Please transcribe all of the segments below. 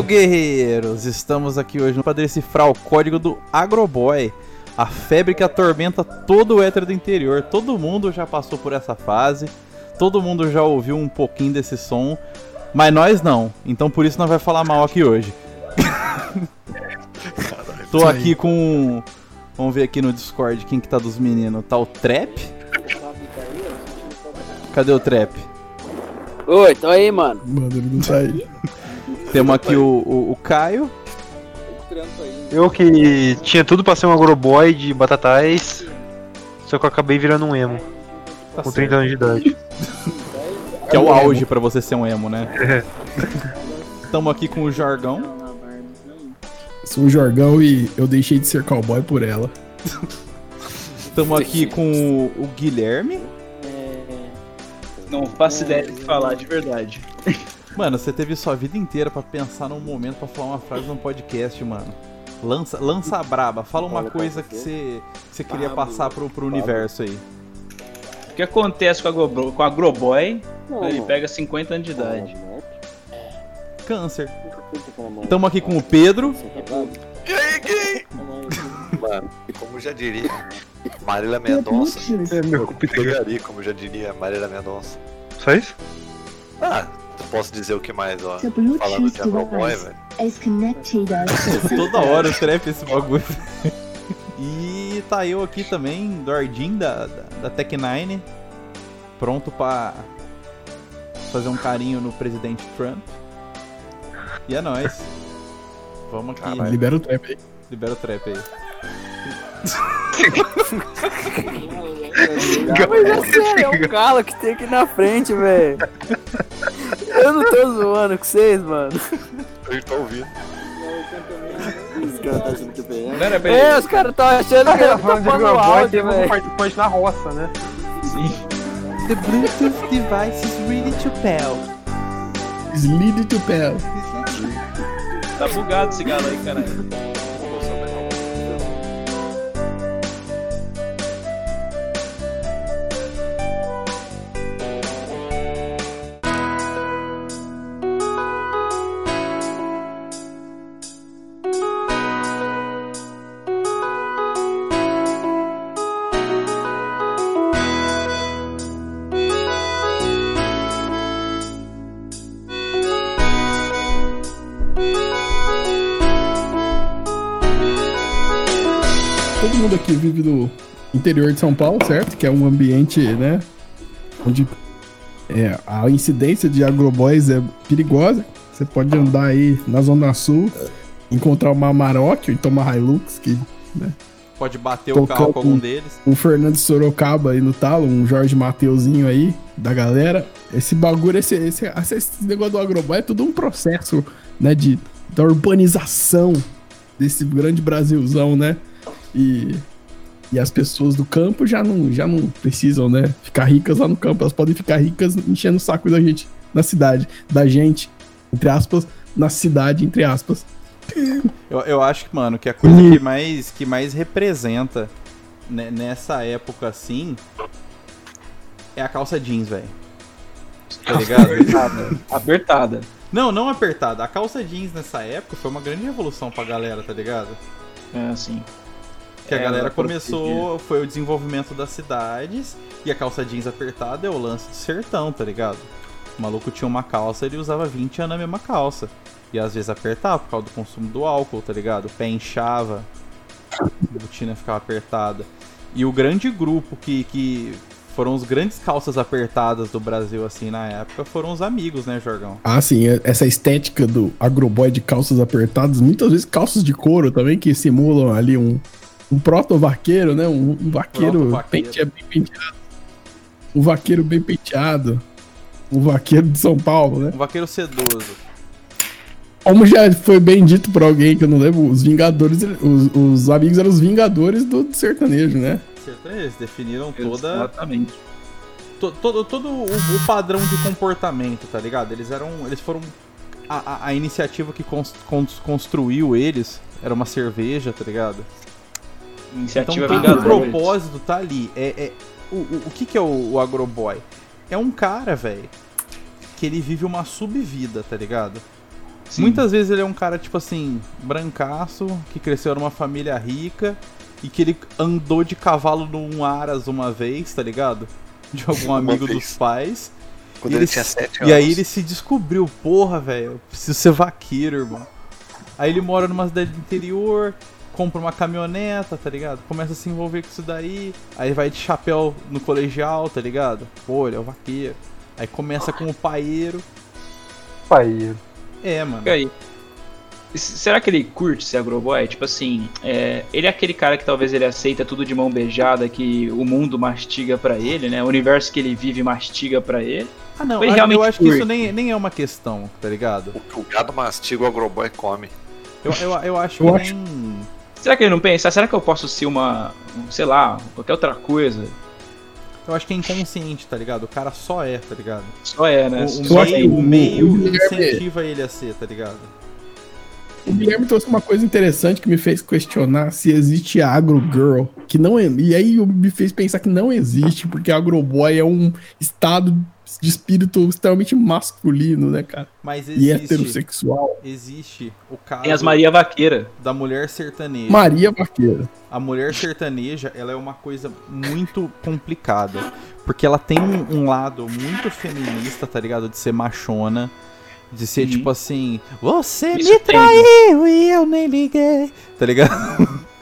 Hey, guerreiros! Estamos aqui hoje para decifrar o código do Agroboy, a febre que atormenta todo o hétero do interior. Todo mundo já passou por essa fase, todo mundo já ouviu um pouquinho desse som, mas nós não. Então por isso nós vai falar mal aqui hoje. Tô aqui com. Vamos ver aqui no Discord quem que tá dos meninos. Tá o Trap? Cadê o Trap? Oi, tô aí, mano. Mano, ele não tá aí. Temos aqui o, o, o Caio. Eu que tinha tudo pra ser um agroboy de batatais, só que eu acabei virando um emo, Tá com certo. 30 anos de idade. Que é o auge pra você ser um emo, né? Tamo aqui com o Jorgão. Sou o Jorgão e eu deixei de ser cowboy por ela. Tamo aqui com o, o Guilherme. Não faço ideia do que falar, de verdade. Mano, você teve sua vida inteira pra pensar num momento pra falar uma frase num podcast, mano. Lança, lança a braba, fala uma coisa que você, que você queria passar pro, pro universo aí. O que acontece com a, com a Agroboy? Não, Ele mano. pega 50 anos de idade. Câncer. Tamo aqui com o Pedro. E aí, gay? Mano, como já diria Marília Mendonça, É meu pegaria, como já diria Marília Mendonça. Só isso? Ah, posso dizer o que mais, ó. Falando de Agroboy, device velho. to Toda hora o trap esse bagulho. E tá eu aqui também, Dordin da, da, da Tech9. Pronto pra fazer um carinho no presidente Trump. E é nóis. Vamos aqui. Caralho. Libera o trap aí. Libera o trap aí. Mas é sério, é um galo que tem aqui na frente, velho. Eu não tô zoando com vocês, mano. Eu tô ouvindo. Não era pra É, os caras tão achando que eu tô falando de teve um participante na roça, né? The Bluetooth device is ready to pell. Slid to pell. Tá bugado esse galo aí, caralho. Aqui vive no interior de São Paulo, certo? Que é um ambiente, né? Onde é, a incidência de agroboys é perigosa. Você pode andar aí na Zona Sul, encontrar uma Amarok ou então uma Hilux, que Pode bater o carro com algum um- deles. o Fernando Sorocaba aí no talo, um Jorge Mateuzinho aí, da galera. Esse bagulho, esse, esse, esse, esse negócio do agroboy é tudo um processo, né, de, da urbanização desse grande Brasilzão, né? E, e as pessoas do campo já não, já não precisam, né, ficar ricas lá no campo. Elas podem ficar ricas enchendo o saco da gente na cidade. Da gente, entre aspas, na cidade, entre aspas. Eu, eu acho que, mano, que a coisa que mais, que mais representa né, nessa época assim é a calça jeans, velho. Tá ligado? Apertada. Apertada. não, não apertada. A calça jeans nessa época foi uma grande revolução pra galera, tá ligado? É assim. Que a É, galera começou, foi o desenvolvimento das cidades e a calça jeans apertada é o lance do sertão, tá ligado? O maluco tinha uma calça, ele usava 20 anos na mesma calça. E às vezes apertava por causa do consumo do álcool, tá ligado? O pé inchava, a botina ficava apertada. E o grande grupo que, que foram os grandes calças apertadas do Brasil, assim, na época, foram os amigos, né, Jorgão? Ah, sim, é- essa estética do agroboy de calças apertadas, muitas vezes calças de couro também, que simulam ali um, um proto-vaqueiro, né? Um, um vaqueiro, pente- bem penteado. Um vaqueiro bem penteado. Um vaqueiro de São Paulo, né? Um vaqueiro sedoso. Como já foi bem dito por alguém que eu não lembro, os Vingadores, os, os amigos eram os Vingadores do, do sertanejo, né? Sertanejo, Eles definiram toda Exatamente. to- todo, todo o, o padrão de comportamento, tá ligado? Eles eram. Eles foram. A, a- a iniciativa que cons- cons- construiu eles era uma cerveja, tá ligado? Então Iniciativa todo o propósito tá ali. É, é- o, o, o que, que é o, o agroboy? É um cara, velho, que ele vive uma subvida, tá ligado? Sim. Muitas vezes ele é um cara, tipo assim, brancaço, que cresceu numa família rica e que ele andou de cavalo num Aras uma vez, tá ligado? De algum amigo dos pais. Quando E ele ele tinha se- 7 anos. E aí ele se descobriu, porra, velho, eu preciso ser vaqueiro, irmão. Aí ele mora numa cidade do interior, compra uma caminhoneta, tá ligado? Começa a se envolver com isso daí. Aí vai de chapéu no colegial, tá ligado? Pô, ele é o vaqueiro. Aí começa com o paeiro. Pai. É, mano. Fica aí. Será que ele curte ser agroboy? Tipo assim, é, ele é aquele cara que talvez ele aceita tudo de mão beijada, que o mundo mastiga pra ele, né? O universo que ele vive mastiga pra ele. Ah, não, Ele eu realmente acho que isso curte. nem, nem é uma questão, tá ligado? O que o gado mastiga, o agroboy come. Eu, eu, eu acho Eu que acho- nem. Será que ele não pensa? Será que eu posso ser uma, um, sei lá, qualquer outra coisa? Eu acho que é inconsciente, tá ligado? O cara só é, tá ligado? Só é, né? O, Só o que meio, o- o meio o incentiva ele a ser, tá ligado? O Guilherme trouxe uma coisa interessante que me fez questionar se existe agro girl, que não é, e aí me fez pensar que não existe, porque agroboy é um estado de espírito extremamente masculino, né, cara? Mas E existe, heterossexual. existe o caso Tem as Maria Vaqueira. da mulher sertaneja. Maria Vaqueira. A mulher sertaneja, ela é uma coisa muito complicada. Porque ela tem um, um lado muito feminista, tá ligado? De ser machona. De ser Uhum. tipo assim, você Isso me traiu e eu nem liguei. Tá ligado?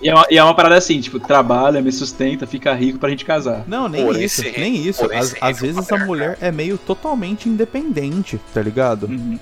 E é, uma, e é uma parada assim, tipo, trabalha, me sustenta, fica rico pra gente casar. Não, nem Porém, isso, nem isso. Às, às vezes a mulher é meio totalmente independente, tá ligado? Uhum.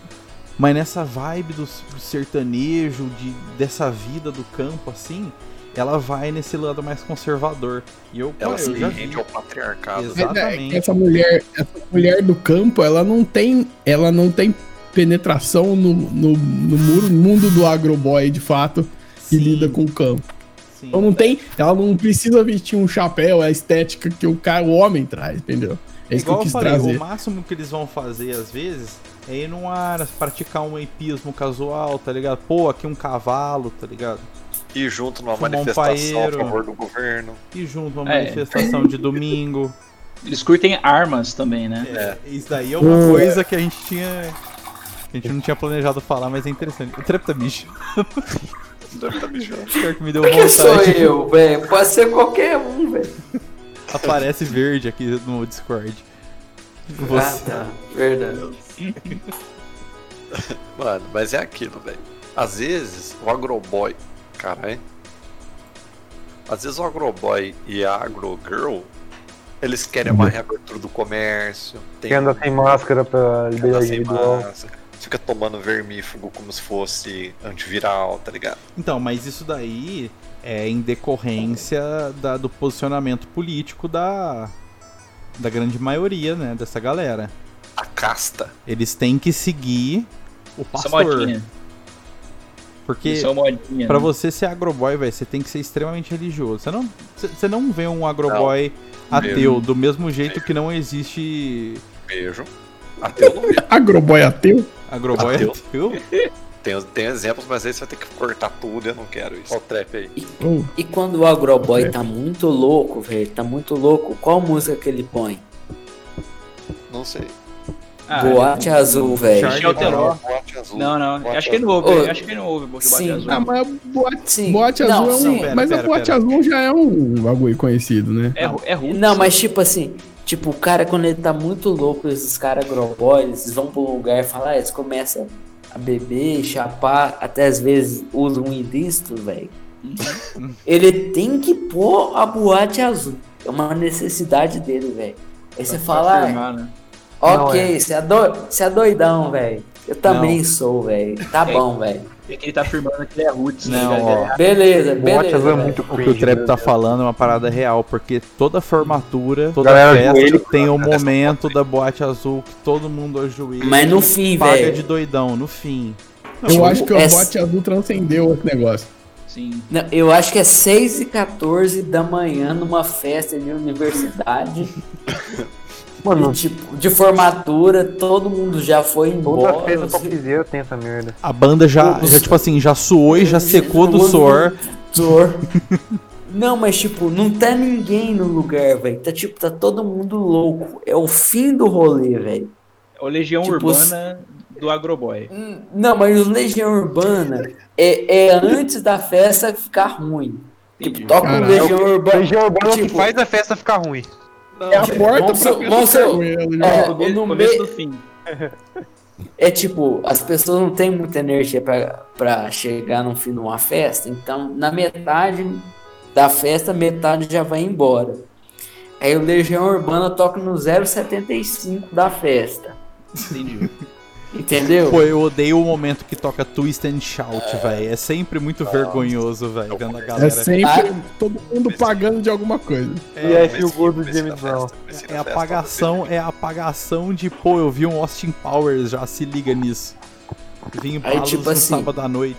Mas nessa vibe do, sertanejo, de, dessa vida do campo, assim, ela vai nesse lado mais conservador. E eu, Ela pô, se eu já rende ao patriarcado. É, Exatamente. essa mulher, essa mulher do campo, ela não tem, ela não tem penetração no, no, no muro- mundo do agroboy, de fato, que Sim, lida com o campo. Sim. Então não tem, ela não precisa vestir um chapéu, é a estética que o cara, o homem traz, entendeu? É isso que eu Igual eu quis falei, trazer. o máximo que eles vão fazer às vezes é ir num ar, praticar um hipismo casual, tá ligado? Pô, aqui um cavalo, tá ligado? E junto numa Fumar um manifestação paeiro. a favor do governo. E junto uma É. manifestação de domingo. Eles curtem armas também, né? É, isso daí é uma Hum. coisa que a gente tinha. Que a gente não tinha planejado falar, mas é interessante. O Trepta bicho. Tá. Pior que me deu Por que sou eu, velho? Pode ser qualquer um, velho. Aparece verde aqui no Discord. Ah, Você. tá. Verdade. Mano, mas é aquilo, velho. Às vezes o agroboy. Caralho. Às vezes o agroboy e a agrogirl. Eles querem uma reabertura do comércio. Tem Que anda sem máscara pra anda liberdade sem máscara, Fica tomando vermífugo como se fosse antiviral, tá ligado? Então, mas isso daí é em decorrência da- do posicionamento político da, da grande maioria, né, dessa galera. A casta. Eles têm que seguir o é pastor. Porque Isso é modinha. pra né? você ser agroboy, velho, você tem que ser extremamente religioso. Você não, você- não vê um agroboy ateu, Mesmo. do mesmo jeito que não existe Beijo. Até eu não. Agroboy ateu? Agroboy Ateu. ateu. Tem, tem exemplos, mas aí você vai ter que cortar tudo, eu não quero isso. Olha o trap aí. Oh, E quando o agroboy É. tá muito louco, velho, tá muito louco, qual música que ele põe? Não sei. Ah, Boate azul, velho. Não, não. Boate Acho que ele não ouve. Ô, Acho que ele não ouve Boate sim. Azul. ah, mas boate, Sim. boate Não, azul é um. sim. Pera, mas pera, a boate pera. azul já é um bagulho conhecido, né? É, é ruim. Não, mas tipo assim, tipo, o cara quando ele tá muito louco, esses caras agroboys, eles vão pro lugar e falam, ah, eles começam a beber, chapar, até às vezes usam um ilícito, velho. ele tem que pôr a boate azul. É uma necessidade dele, velho. Aí você fala, ah, Afirmar, né? ok, você é, você é doidão, velho. Eu também sou, velho. Tá bom, velho. É que ele tá afirmando que ele é roots. Não, né? ó. Beleza, Boate beleza. azul é muito O que o cringe, Trap tá falando é uma parada real, porque toda formatura, toda Galera, festa joelho. tem o momento da boate azul que todo mundo ajoelha. Mas no fim, paga velho. de doidão, no fim. Eu Tipo, acho que o essa- boate azul transcendeu esse negócio. Sim. Não, eu acho que é 6 e 14 da manhã numa festa de universidade. Mano, e, tipo, de formatura, todo mundo já foi toda embora. festa você- topzera tem essa merda. A banda já, Os- já tipo assim, já suou e já secou do suor. suor. Não, mas tipo, não tá ninguém no lugar, velho. Tá tipo, tá todo mundo louco. É o fim do rolê, velho. O Legião Tipo, Urbana do Agroboy. Hum, Não, mas o Legião Urbana é, é antes da festa ficar ruim. Tipo, toca o. Legião Urbana. Legião Urbana é o que tipo, faz a festa ficar ruim. É a tipo, porta ruim, né, Legião? é, no começo meio- do fim. É tipo, as pessoas não têm muita energia pra, pra chegar no fim de uma festa, então na metade da festa, metade já vai embora. Aí o Legião Urbana toca no 0,75 da festa. Entendi. Entendeu? Pô, eu odeio o momento que toca Twist and Shout, velho. É sempre muito vergonhoso, velho, vendo a galera. É sempre Ah. todo mundo pagando de alguma coisa. E aí, Comecei- o gol do James Brown. É apagação, é a apagação de, pô, eu vi um Austin Powers já, se liga nisso. Vim em Aí, tipo no assim- sábado à noite.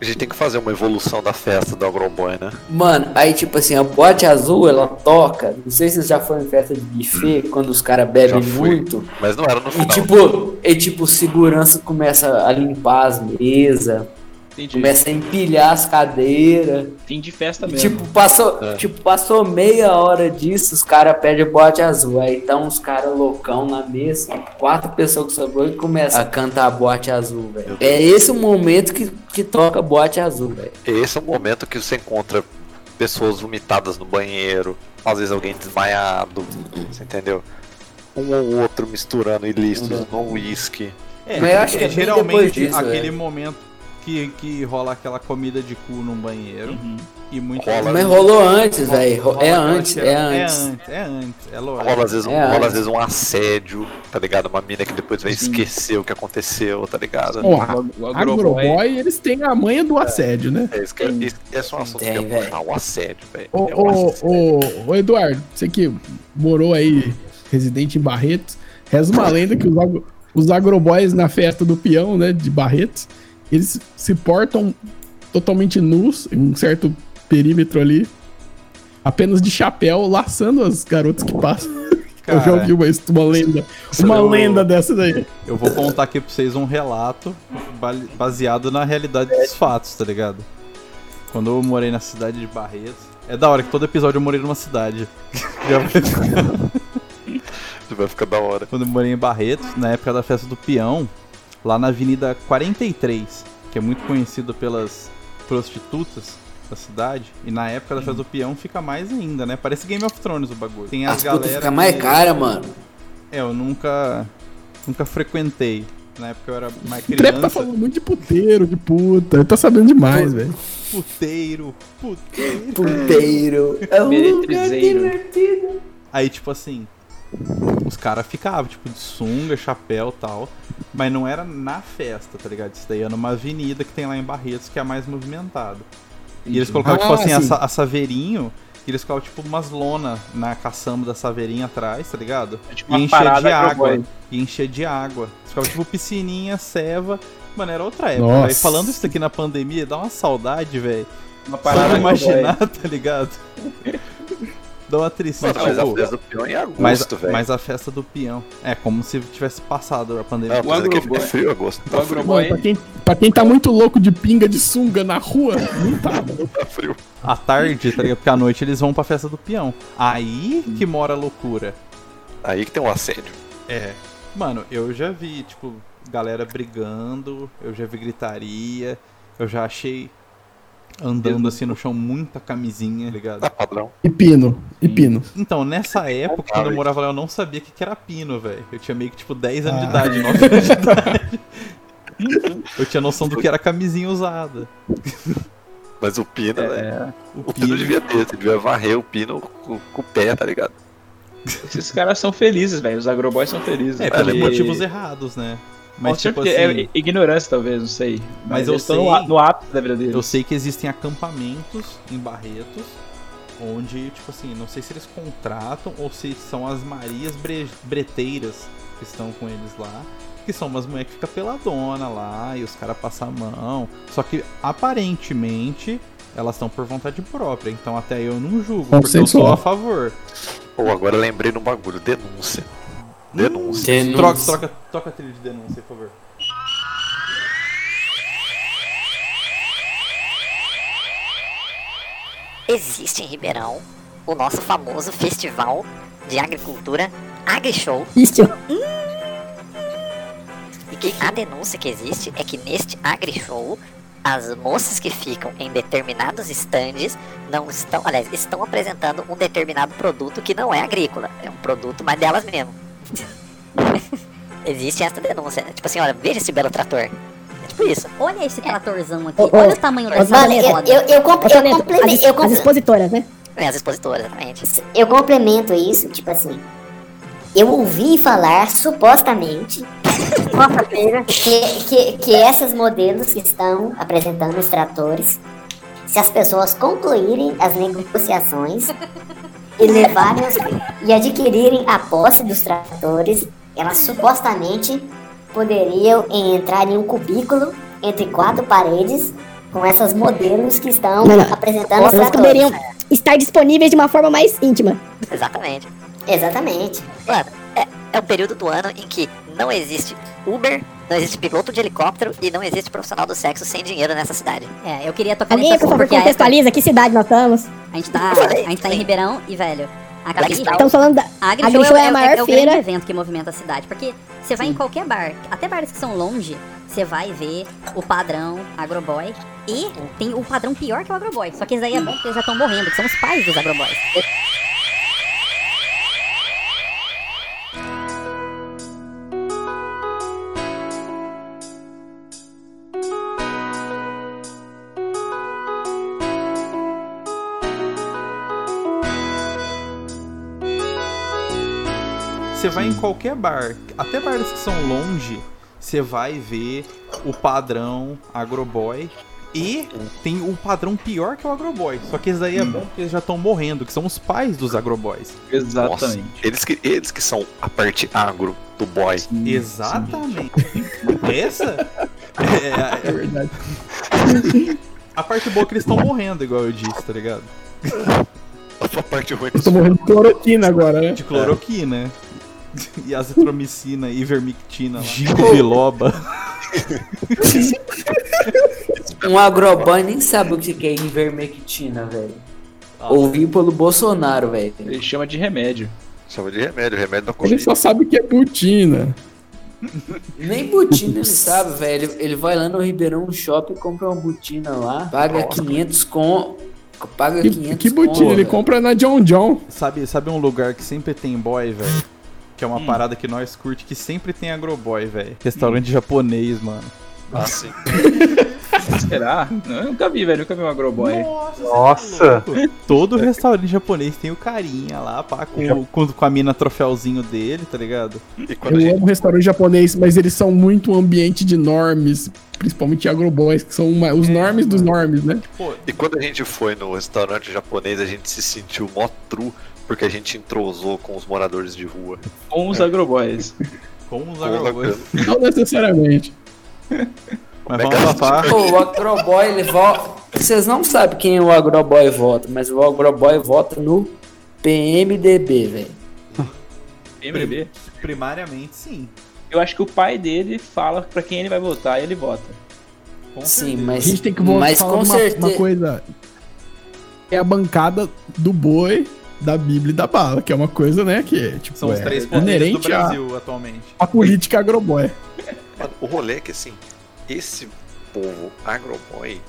A gente tem que fazer uma evolução da festa do Agroboy, né? Mano, aí tipo assim, a boate azul ela toca. Não sei se vocês já foram em festa de buffet, quando os caras bebem muito. Mas não era no E final. tipo, e tipo, segurança começa a limpar as mesas, Entendi. começa a empilhar as cadeiras. Fim de festa E, mesmo. tipo, passou, É. tipo, passou meia hora disso, os caras pedem bote azul. Aí tá uns caras loucão na mesa, quatro pessoas que sobrou e começa a cantar bote azul, velho. É esse o momento que, que toca bote azul, velho. Esse é o momento que você encontra pessoas vomitadas no banheiro, às vezes alguém desmaiado, você entendeu? Um ou outro misturando ilícitos no uísque. É, Mas eu acho que é geralmente disso, aquele velho. momento que, que rola aquela comida de cu num banheiro. Uhum. E muito Rola. Mas rolou antes, velho. É que é antes. É antes, é antes, é lógico. Rola às vezes, um, É, rola, às vezes um assédio, tá ligado? Uma mina que depois vai Sim. esquecer o que aconteceu, tá ligado? Ó, O Agroboy- eles têm a manha do assédio, né? É isso que isso, esse é um assunto que eu velho. puxar, o assédio, velho. Ô, É ô, assédio. ô, ô, Eduardo, você que morou aí, residente em Barretos, reza uma lenda que os, agro, os agroboys na festa do peão, né, de Barretos, eles se portam totalmente nus, em um certo perímetro ali, apenas de chapéu, laçando as garotas que passam. Eu já Cara, ouvi uma, uma lenda, uma eu- lenda dessa daí. Eu vou contar aqui pra vocês um relato ba- baseado na realidade dos fatos, tá ligado? Quando eu morei na cidade de Barretos. É da hora que todo episódio eu morei numa cidade. Já vai- Vai ficar da hora. Quando eu morei em Barretos, na época da festa do peão, lá na Avenida 43, que é muito conhecida pelas prostitutas da cidade, e na época da festa do peão fica mais ainda, né? Parece Game of Thrones o bagulho. Tem as, As putas galera ficam mais que- cara, mano. É, eu nunca nunca frequentei. Na época eu era mais tá criança. falando muito de puteiro, de puta. Ele tá sabendo demais, velho. Puteiro, puteiro. Puteiro. É um lugar divertido. Aí, tipo assim, os caras ficavam, tipo, de sunga, chapéu e tal. Mas não era na festa, tá ligado? Isso daí era numa avenida que tem lá em Barretos, que é a mais movimentada. E eles colocavam, Ah, tipo assim, a, sim. sa- a saveirinho, e eles colocavam, tipo, umas lona na caçamba da saveirinha atrás, tá ligado? É tipo E encher de água. E encher de água. Ficava, tipo, piscininha, ceva. Mano, era outra época, velho. Falando isso aqui na pandemia, dá uma saudade, velho. Uma parada de imaginar, tá ligado? Dá uma tristeza. Mas a tipo, festa do peão é em agosto, mas, velho. mas a festa do peão. É como se tivesse passado a pandemia. Não, o tô dizendo que Agroboy- é frio agosto. o Tá frio, Mano, pra quem, pra quem tá muito louco de pinga de sunga na rua, não tá, mano. tá frio. À tarde, tá ligado? Porque à noite eles vão pra festa do peão. Aí que mora a loucura. Aí que tem um assédio. É. Mano, eu já vi, tipo, galera brigando, eu já vi gritaria, eu já achei andando assim no chão muita camisinha, tá ligado? Tá padrão. E pino, e pino. Então, nessa época, Ah, quando eu velho. morava lá, eu não sabia o que que era pino, velho. Eu tinha meio que, tipo, 10 anos de Ah. idade, 9 anos de idade. Eu tinha noção do que era camisinha usada. Mas o pino, né? É, O O pino devia ter, você devia varrer o pino com, com o pé, tá ligado? esses caras são felizes, velho. Os Agroboys são felizes. É, pelos motivos errados, né? Mas, Mas, tipo é assim, ignorância, talvez, não sei. Mas eu eles estão sei- no ápice da vida deles. eu sei que existem acampamentos em Barretos, onde, tipo assim, não sei se eles contratam ou se são as Marias bre- Breteiras que estão com eles lá. Que são umas mulheres que ficam peladona lá e os caras passam a mão. Só que aparentemente elas estão por vontade própria. Então até eu não julgo, porque eu sou a favor. Pô, agora eu lembrei de um bagulho. Denúncia. Denúncia. Denúncia. Troca, troca, troca a trilha de denúncia, por favor. Existe em Ribeirão o nosso famoso festival de agricultura AgriShow. Isso. E que a denúncia que existe é que neste agri-show, as moças que ficam em determinados estandes não estão, aliás, estão apresentando um determinado produto que não é agrícola, é um produto mais delas mesmo. existe essa denúncia, tipo assim, olha, veja esse belo trator. É tipo isso. Olha esse tratorzão aqui. Ô, ô, Olha o tamanho dessa Mano, eu, roda. eu, eu, comp- eu complemento. as, Eu, as expositoras, né? É, as expositoras, exatamente. eu complemento isso, tipo assim. Eu ouvi falar, supostamente, que, que, que essas modelos que estão apresentando os tratores, se as pessoas concluírem as negociações e levarem os, e adquirirem a posse dos tratores, elas supostamente poderiam entrar em um cubículo entre quatro paredes com essas modelos que estão Não, não. apresentando os Elas tratores. poderiam estar disponíveis de uma forma mais íntima. Exatamente. Exatamente. Mano, é, é um período do ano em que não existe Uber, não existe piloto de helicóptero e não existe profissional do sexo sem dinheiro nessa cidade. É, eu queria tocar Alguém, nesse por favor, porque a época, contextualiza que cidade nós estamos. a gente tá, a gente tá em sim. Ribeirão e, velho, a. Estamos falando da. a Agri Agri Show é, é a é- maior é o grande feira. evento que movimenta a cidade. Porque você vai em qualquer bar, até bares que são longe, você vai ver o padrão agroboy. E tem o padrão pior que o agroboy. Só que esse daí é bom porque eles já estão morrendo, que são os pais dos agroboys. Você vai em qualquer bar, até bares que são longe, você vai ver o padrão agroboy. E tem o padrão pior que o agroboy. Só que esse daí é bom porque eles já estão morrendo, que são os pais dos agroboys. Exatamente. Eles que, eles que são a parte agro do boy. Exatamente. Essa é, É verdade. a parte boa é que eles estão morrendo, igual eu disse, tá ligado? A parte ruim é Eu tô morrendo de cloroquina agora, né? De cloroquina. E azitromicina, ivermectina, lá. ginkgo biloba. Um agroboy nem sabe o que é ivermectina, velho. Ouvi pelo Bolsonaro, velho. Ele chama de remédio. Chama de remédio, remédio da Ele Covid. só sabe que é butina. Nem botina ele sabe, velho. Ele- Ele vai lá no Ribeirão Shopping, compra uma botina lá, paga 500 com... Paga Que, 500 que butina? com, Ele velho. compra na John John. Sabe, sabe um lugar que sempre tem boy, velho? Que é uma parada que nós curte, que sempre tem agroboy, velho. Restaurante japonês, mano. Ah, sim. Será? Eu nunca vi, velho. Nunca vi um agroboy. Nossa. Todo restaurante japonês tem o carinha lá, pá, com, com, com a mina troféuzinho dele, tá ligado? E quando a Eu gente. amo restaurante japonês, mas eles são muito um ambiente de normes. Principalmente agroboys, que são uma- os normes dos normes, né? Pô, E quando a gente foi no restaurante japonês, a gente se sentiu mó true, porque a gente entrosou com os moradores de rua. Com os agroboys. com os agroboys. Não necessariamente. Mas vamos. Pô, o agroboy, ele vota... Vocês não sabem quem o agroboy vota, mas o agroboy vota no PMDB, velho. MDB. Primariamente, sim. Eu acho que o pai dele fala pra quem ele vai votar e ele vota. Com Sim, certeza. A mas... gente tem que voltar Mas falar com uma, certeza... uma coisa. É a bancada do boi, da Bíblia e da bala, que é uma coisa, né, que é, tipo, São os é três poderes do inerente à, Brasil atualmente. à política agroboy. Mano, o rolê é que assim, esse povo agroboy,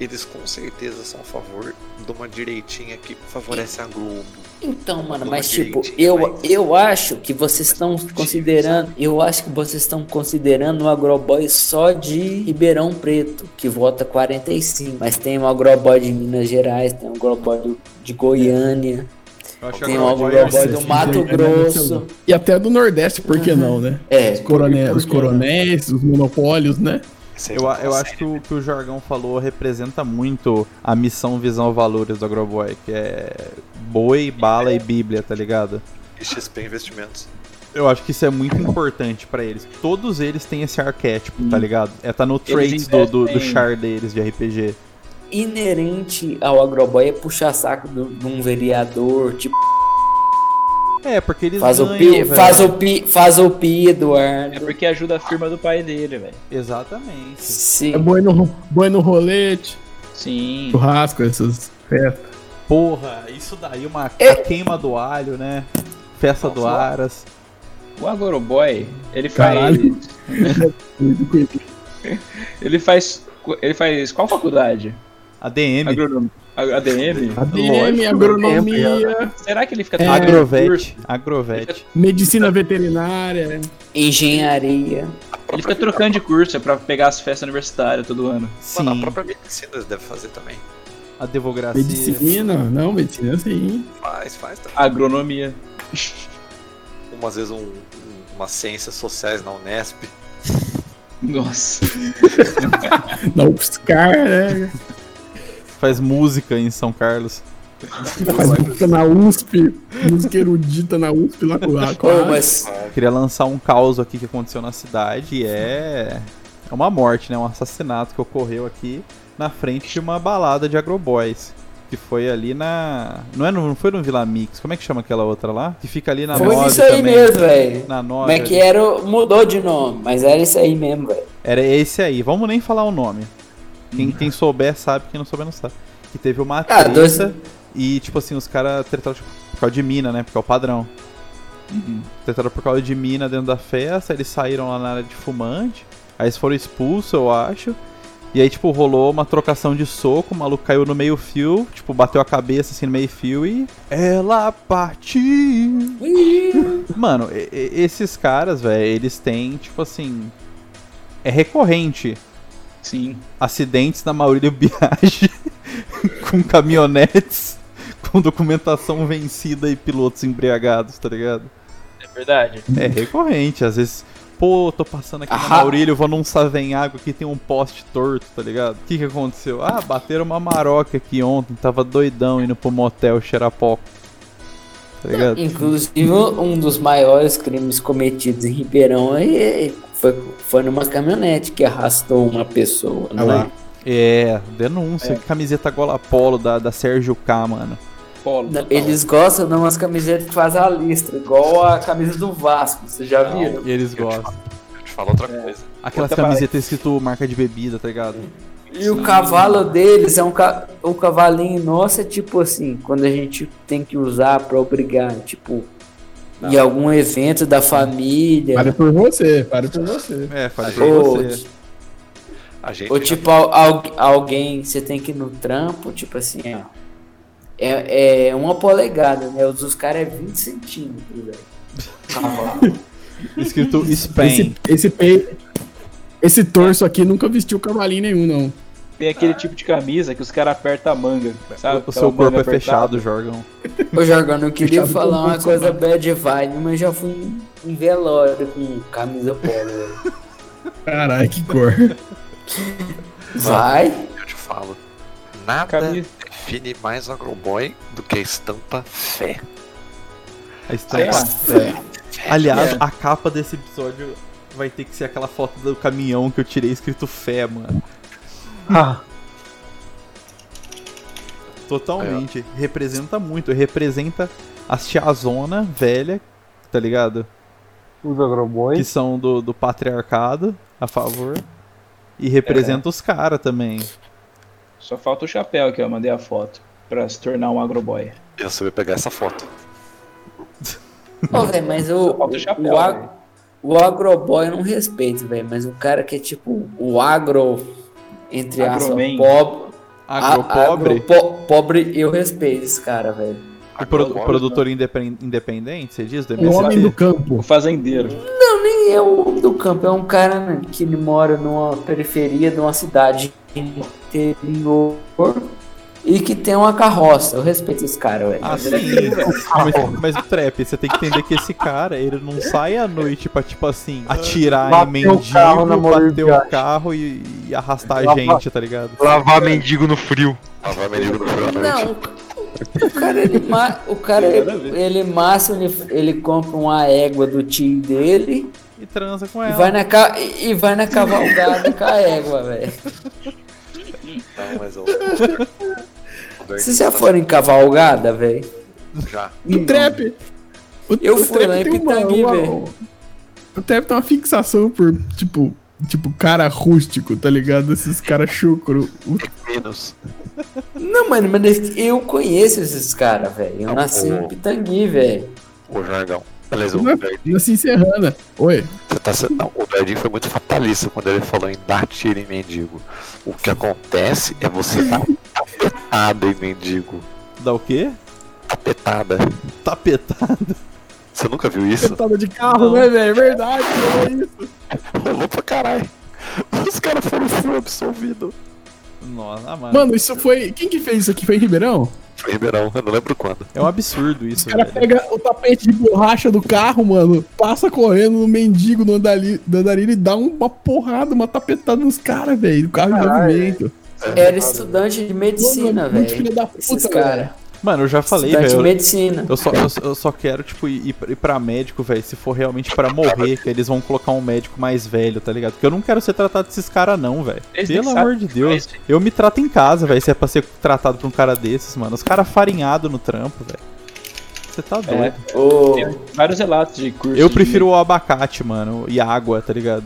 eles com certeza são a favor de uma direitinha que favorece a Globo. Então, mano, mas tipo, eu, mas- eu acho que vocês estão considerando, eu acho que vocês estão considerando o agroboy só de Ribeirão Preto, que vota 45, mas tem um agroboy de Minas Gerais, tem um agroboy do- de Goiânia, tem um agroboy é do. Mato Grosso. E até do Nordeste, por que não, né? É, Os, corone- os coronéis, os monopólios, né? Eu, a- eu acho que o que o Jargão falou representa muito a missão, visão, valores do Agroboy, que é boi, bala e bíblia, tá ligado? E XP Investimentos. Eu acho que isso é muito importante pra eles. Todos eles têm esse arquétipo, tá ligado? É tá no traits do, do, do char deles de RPG. inerente ao agroboy é puxar saco de um vereador, tipo, É, porque eles faz o ganham, pi, velho. faz o pi, faz o pi, É Eduardo. porque ajuda a firma do pai dele, velho. Exatamente. Sim. É boi no, boi no rolete, Sim. churrasco, essas festas. Porra, isso daí, uma É. a queima do alho, né? Festa do Nossa. Aras. O Agroboy, ele faz. Caralho. Ele faz. Ele faz qual faculdade? ADM. Agronom... ADM? ADM, agronomia, Será que ele fica É, trocando de Agrovet. curso? Agrovet. medicina veterinária. Engenharia. Ele fica trocando de curso é pra pegar as festas universitárias todo ano. Mano, a Sim. própria medicina deve fazer também. Advogacia. Medicina, não, medicina sim. Faz, faz também. Agronomia. Umas vezes um, um- umas ciências sociais na Unesp. Nossa. Na UFSCar, né? Faz música em São Carlos. Faz música na USP, música erudita na USP lá com lá. com mas Queria lançar um caos aqui que aconteceu na cidade. e É. É uma morte, né? Um assassinato que ocorreu aqui na frente de uma balada de agroboys. Que foi ali na. Não, é no, não foi no Vila Mix. Como é que chama aquela outra lá? Que fica ali na foi Nove isso aí também. mesmo, velho. Na Como Nove. é que era? Mudou de nome, mas era isso aí mesmo, velho. Era esse aí. Vamos nem falar o nome. Quem, quem souber sabe, quem não souber não sabe. Que teve uma Ah, treta dois- e, tipo assim, os caras tretaram tipo, por causa de mina, né? Porque é o padrão. Tretaram por causa de mina dentro da festa, eles saíram lá na área de fumante, aí eles foram expulsos, eu acho. E aí, tipo, rolou uma trocação de soco, o maluco caiu no meio fio, tipo, bateu a cabeça assim no meio fio e. Ela partiu! Mano, esses caras, velho, eles têm, tipo assim. É recorrente Sim. acidentes na maioria viagem com caminhonetes com documentação vencida e pilotos embriagados, tá ligado? É verdade. É recorrente, às vezes, pô, tô passando aqui na Ah. Maurílio, vou num Savenhago aqui tem um poste torto, tá ligado? O que que aconteceu? Ah, bateram uma maroca aqui ontem, tava doidão indo pro motel Xerapoco. Tá ligado? Inclusive, um dos maiores crimes cometidos em Ribeirão aí foi, foi numa caminhonete que arrastou uma pessoa, não é? É, denúncia, camiseta gola polo da, da Sérgio K, mano. Polo. Não, Eles gostam de umas camisetas que fazem a listra, igual a camisa do Vasco, vocês já viram? E eles gostam. Eu te falo outra coisa. Aquelas Outra camisetas escrito marca de bebida, tá ligado? E o cavalo deles é um, ca... um cavalinho nosso, é tipo assim, quando a gente tem que usar pra obrigar, tipo, em algum evento da família. Para por você, para por você. É, fale por Ou, você. A gente ou tipo, al- al- alguém, você tem que ir no trampo, tipo assim, ó. É, é uma polegada, né? Os dos caras é 20 centímetros, velho. Cavalo. Escrito Spain. Esse, esse, pe... esse torso aqui nunca vestiu cavalinho nenhum, não. Tem aquele tipo de camisa que os caras apertam a manga, sabe? o seu corpo é apertada. fechado, Jorgão. Ô, Jorgão, eu queria Fechado falar uma coisa né? bad vibe, mas já fui em- velório com camisa polo, velho. Caralho, que cor. Vai? eu te falo. Nada Camisa. define mais agroboy do que a estampa fé. A estampa. É. Aliás, a capa desse episódio vai ter que ser aquela foto do caminhão que eu tirei escrito fé, mano. Ah, Totalmente. Representa muito. Representa as tiazona velha, tá ligado? os agroboy. Que são do, do patriarcado, a favor. E representa os caras também. Só falta o chapéu que eu mandei a foto pra se tornar um agroboy. Eu sabia pegar essa foto. Ô, velho, mas o, Falta o chapéu, o, ag- o agroboy eu não respeito, velho. Mas o cara que é tipo o agro, entre aspas, pobre. Agropobre. agro po- pobre, eu respeito esse cara, velho. O, Agroboy, produtor independ- independente, você diz? Do O homem do campo. O fazendeiro. Não, nem é o homem do campo, é um cara né, que ele mora numa periferia de uma cidade interior e que tem uma carroça. Eu respeito esse cara, velho. Ah, sim. mas, mas o Trap, você tem que entender que esse cara, ele não sai à noite pra, tipo assim, atirar Bater em o mendigo, carro bater o carro e, e arrastar a Lava- gente, tá ligado? Lavar mendigo no frio. Vai mendigo no frio à noite. Não, o cara, ele, ma- o cara, ele, ele massa, ele, ele compra uma égua do tio dele E transa com e ela. vai na, ca- e vai na cavalgada com a égua, velho. Não, mas eu. Vocês já foram em cavalgada, velho? Já. O trap. O, Eu o fui trap lá em Pitangui, velho. O trap tem uma fixação por, tipo, tipo, cara rústico, tá ligado? Esses caras chucro. Menos. Não, mano, mas eu conheço esses caras, velho. Eu Não, nasci pô. em Pitangui, velho. Ô, Jargão. Beleza, o Berdinho, na Sincerrana. Oi. você tá sendo- não, o Berdinho foi muito fatalista quando ele falou em dar tiro em mendigo. O que acontece é você dar tapetada em mendigo. Dá o quê? Tapetada. Tapetada. Você nunca viu isso? Sentada de carro, né, velho? É verdade, é isso. Rolou pra caralho. Os caras foram full absolvido. Nossa, mano. Mano, isso foi. Quem que fez isso aqui? Foi em Ribeirão? Foi em Ribeirão, eu não lembro quando. É um absurdo isso, O cara velho. pega o tapete de borracha do carro, mano, passa correndo no mendigo do andali- do andarilho e dá uma porrada, uma tapetada nos caras, velho. O carro em movimento. Era estudante de medicina, velho. filho da Esses puta, caras. Velho. Mano, eu já falei, Estudante de velho. medicina. Eu só, eu, só- eu só quero, tipo, ir, ir pra médico, velho, se for realmente pra morrer, que eles vão colocar um médico mais velho, tá ligado? Porque eu não quero ser tratado desses caras, não, velho. Pelo amor de o Deus. Eu me trato em casa, velho, se é pra ser tratado por um cara desses, mano. Os caras farinhados no trampo, velho. Você tá doido. Ô, Tem vários relatos de curso. Eu de- prefiro o abacate, mano, e água, tá ligado?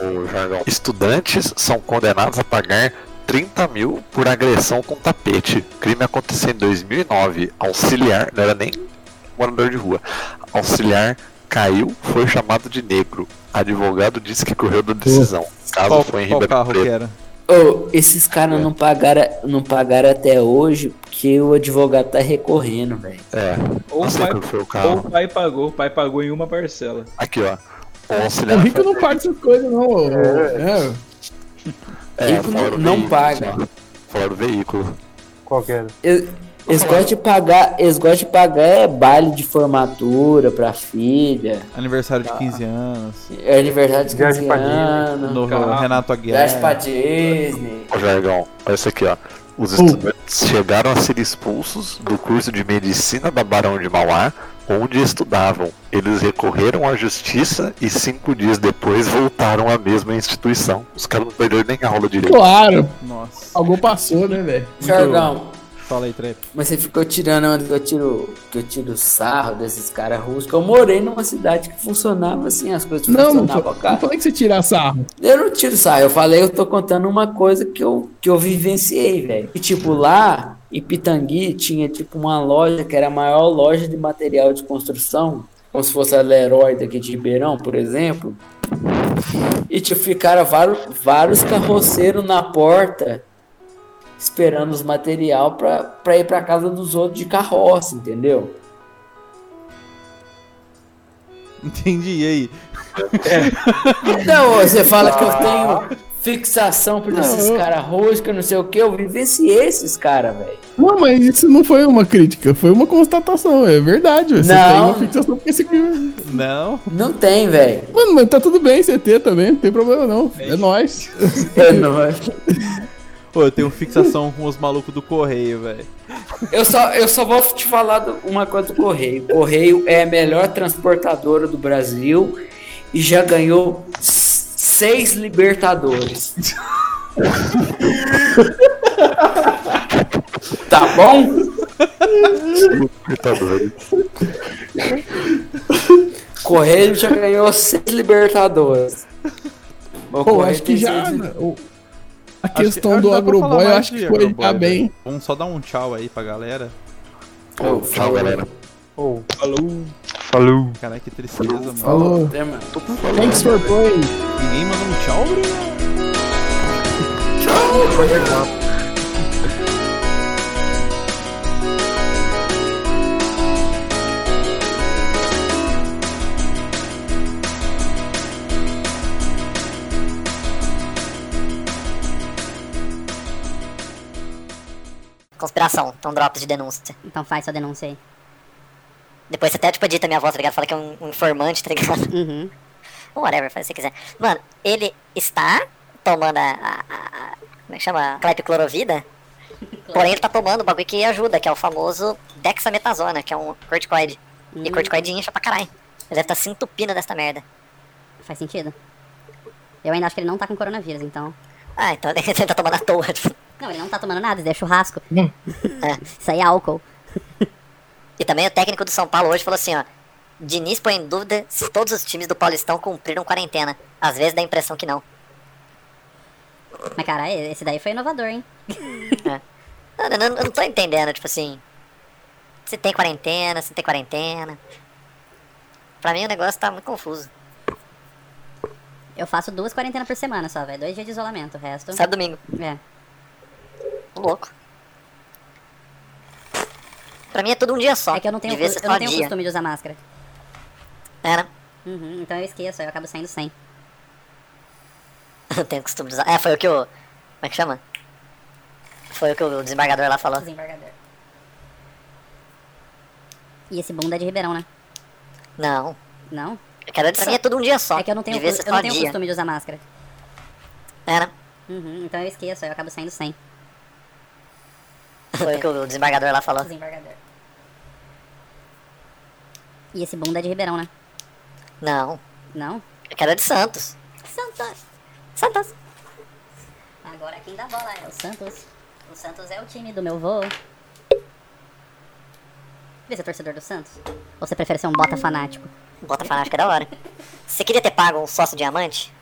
O. Estudantes são condenados a pagar 30 mil por agressão com tapete. Crime aconteceu em 2009. Auxiliar, não era nem morador de rua. Auxiliar caiu, foi chamado de negro. Advogado disse que correu da decisão. Caso Qual, foi em qual Ribeirão carro Preto. que era? ô, esses caras não pagaram, não pagaram até hoje porque o advogado tá recorrendo, velho. É, Ou o pai, o ou o pai pagou, o pai pagou em uma parcela. Aqui, ó. O O auxiliar. rico não paga essas coisas, não. ô. É. É, não- veículo, paga. só. Falaram do veículo. Qual que era? Eles, gostam de pagar, eles gostam de pagar é baile de formatura pra filha, Aniversário de 15 anos. é aniversário de Viagem 15 pra Disney. anos, No. Renato viagem pra Aguiar. Disney. Ô, Jargão, olha isso aqui, ó. Os Oh. estudantes chegaram a ser expulsos do curso de medicina da Barão de Mauá, onde estudavam. Eles recorreram à justiça e cinco dias depois voltaram à mesma instituição. Os caras não perderam nem a aula direito. Claro, Nossa. algo passou, né, velho? Jorgão, Fala aí, Trep. mas você ficou tirando onde que eu tiro, que eu tiro sarro desses caras russos, que eu morei numa cidade que funcionava assim, as coisas Não, não, funcionavam, não cara. falei que você tira sarro. Eu não tiro sarro, eu falei, eu tô contando uma coisa que eu, que eu vivenciei, velho. E tipo, lá em Pitangui tinha tipo uma loja que era a maior loja de material de construção, como se fosse a Leroy daqui de Ribeirão, por exemplo. E tipo, ficaram vários, vários carroceiros na porta esperando os material pra, pra ir pra casa dos outros de carroça, entendeu? Entendi, e aí? Não, você fala que eu tenho fixação por esses Não. caras rosca, não sei o que, eu vivenciei esses caras, velho. Não, mas isso não foi uma crítica, foi uma constatação, é verdade. Você Não. tem uma fixação porque esse aqui. Não? Não tem, velho. Mano, mas tá tudo bem você ter também, não tem problema não. É nóis. É nóis. Pô, eu tenho fixação com os malucos do correio, velho. Eu só, eu só vou te falar uma coisa do Correio. O Correio é a melhor transportadora do Brasil e já ganhou seis Libertadores. tá bom? Libertadores. Correio já ganhou seis Libertadores. Pô, Correio acho que já. seis- o- A que- questão acho do agroboy, eu acho que foi agroboy, tá bem. Vamos só dar um tchau aí pra galera. Ô, Tchau, galera. Oh, Falou. Falou. Caralho, que tristeza, mano. Falou. Até, mano. Thanks for playing. Ninguém mandou um tchau, Bruno? Conspiração, então drops de denúncia. Então faz sua denúncia aí. Depois você até, tipo, edita minha voz, tá ligado? Fala que é um, um informante, tá ligado? Uhum. Whatever, faz o que você quiser. Mano, ele está tomando a. a, a- a- como é que chama? Clepiclorovida. Porém, ele tá tomando o bagulho que ajuda, que é o famoso dexametasona, que é um corticoide. E corticoide incha pra caralho. Ele deve estar se entupindo dessa merda. Faz sentido. Eu ainda acho que ele não tá com coronavírus, então. Ah, então ele tá tomando à toa, tipo. Não, ele não tá tomando nada, isso é churrasco. É. Isso aí é álcool. E também o técnico do São Paulo hoje falou assim, ó. Diniz põe em dúvida se todos os times do Paulistão cumpriram quarentena. Às vezes dá a impressão que não. Mas, cara, esse daí foi inovador, hein? Eu não, eu não tô entendendo, tipo assim. Se tem quarentena, se não tem quarentena. Pra mim o negócio tá muito confuso. Eu faço duas quarentenas por semana só, velho. Dois dias de isolamento, o resto. Sábado domingo. É. Louco. Pra mim é tudo um dia só. É que eu não tenho, eu ser não tenho dia. costume de usar máscara. É, né? Uhum, então eu esqueço, eu acabo saindo sem. Não tenho costume de usar. É, foi o que o. Como é que chama? Foi o que o desembargador lá falou. Desembargador. E esse bunda é de Ribeirão, né? Não. Não? Eu quero pra mim é tudo um dia só. É que eu não tenho, Devia eu não tenho costume de usar máscara. É, né? Uhum, então eu esqueço, eu acabo saindo sem. Foi o que o desembargador lá falou. Desembargador. E esse bunda é de Ribeirão, né? Não. Não? Eu quero é de Santos. Santos. Santos. Agora quem dá bola é o Santos. O Santos é o time do meu vô. Vê se é torcedor do Santos. Ou você prefere ser um bota fanático? Bota fanático é da hora. Você queria ter pago um sócio diamante?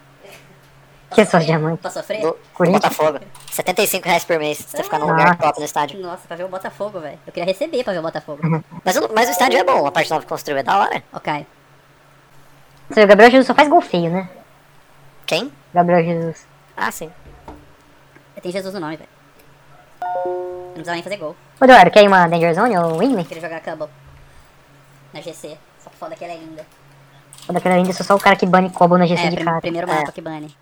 Que sócio diamante? Pra sofrer? Do, do Botafogo. 75 reais por mês. Você ficar num lugar top no estádio. Nossa, pra ver o Botafogo, velho. Eu queria receber pra ver o Botafogo. Mas, o- mas o estádio é bom, a parte nova que construiu é da hora. Ok. O Gabriel Jesus só faz gol feio, né? Quem? Gabriel Jesus. Ah, sim. Tem Jesus no nome, velho. Não precisava nem fazer gol. Ô, Eduardo, quer ir uma Danger Zone ou Winley? Queria jogar Cubble. Na GC. Só que foda que ela é linda. Ou daquela ainda, sou só o cara que bane Cobble na GC É, de prim- cara. primeiro É. mapa que bane.